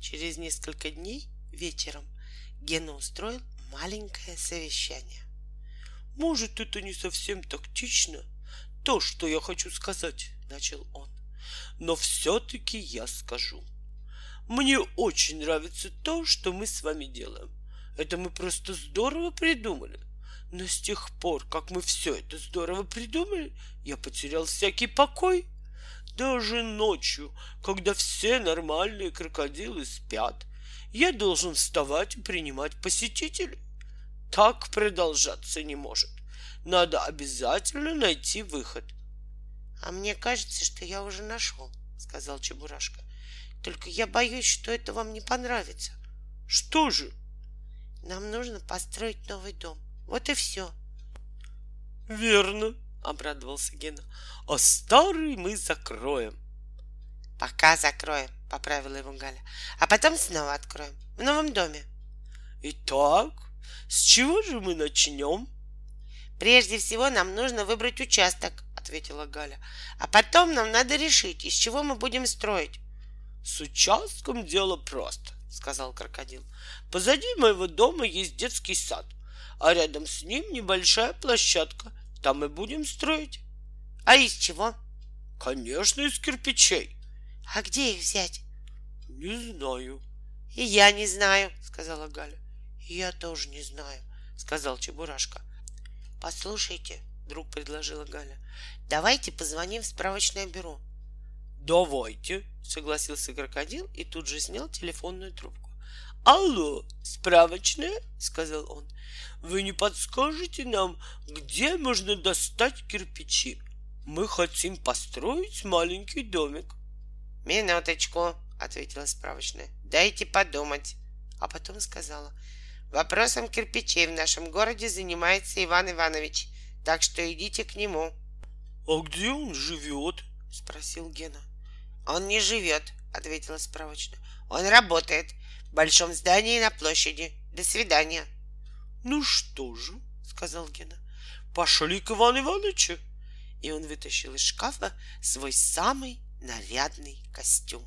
Через несколько дней вечером Гена устроил маленькое совещание. Может, это не совсем тактично, то, что я хочу сказать, начал он. Но все-таки я скажу. Мне очень нравится то, что мы с вами делаем. Это мы просто здорово придумали. Но с тех пор, как мы все это здорово придумали, я потерял всякий покой. Даже ночью, когда все нормальные крокодилы спят, я должен вставать и принимать посетителей. Так продолжаться не может. Надо обязательно найти выход. — А мне кажется, что я уже нашел, — сказал Чебурашка. — Только я боюсь, что это вам не понравится. — Что же? — Нам нужно построить новый дом. Вот и все. — Верно, — обрадовался Гена. — А старый мы закроем. — Пока закроем, — поправила его Галя. — А потом снова откроем. В новом доме. — Итак, с чего же мы начнем? — Прежде всего нам нужно выбрать участок, — ответила Галя. — А потом нам надо решить, из чего мы будем строить. — С участком дело просто, — сказал крокодил. — Позади моего дома есть детский сад, а рядом с ним небольшая площадка — там и будем строить. А из чего? Конечно, из кирпичей. А где их взять? Не знаю. И я не знаю, сказала Галя. И я тоже не знаю, сказал Чебурашка. Послушайте, вдруг предложила Галя, давайте позвоним в справочное бюро. Давайте, согласился крокодил и тут же снял телефонную трубку. Алло, справочная, сказал он. Вы не подскажете нам, где можно достать кирпичи? Мы хотим построить маленький домик. Минуточку, ответила справочная. Дайте подумать. А потом сказала. Вопросом кирпичей в нашем городе занимается Иван Иванович, так что идите к нему. А где он живет? Спросил Гена. Он не живет, ответила справочная. Он работает в большом здании на площади. До свидания. Ну что же, сказал Гена, пошли к Ивану Ивановичу. И он вытащил из шкафа свой самый нарядный костюм.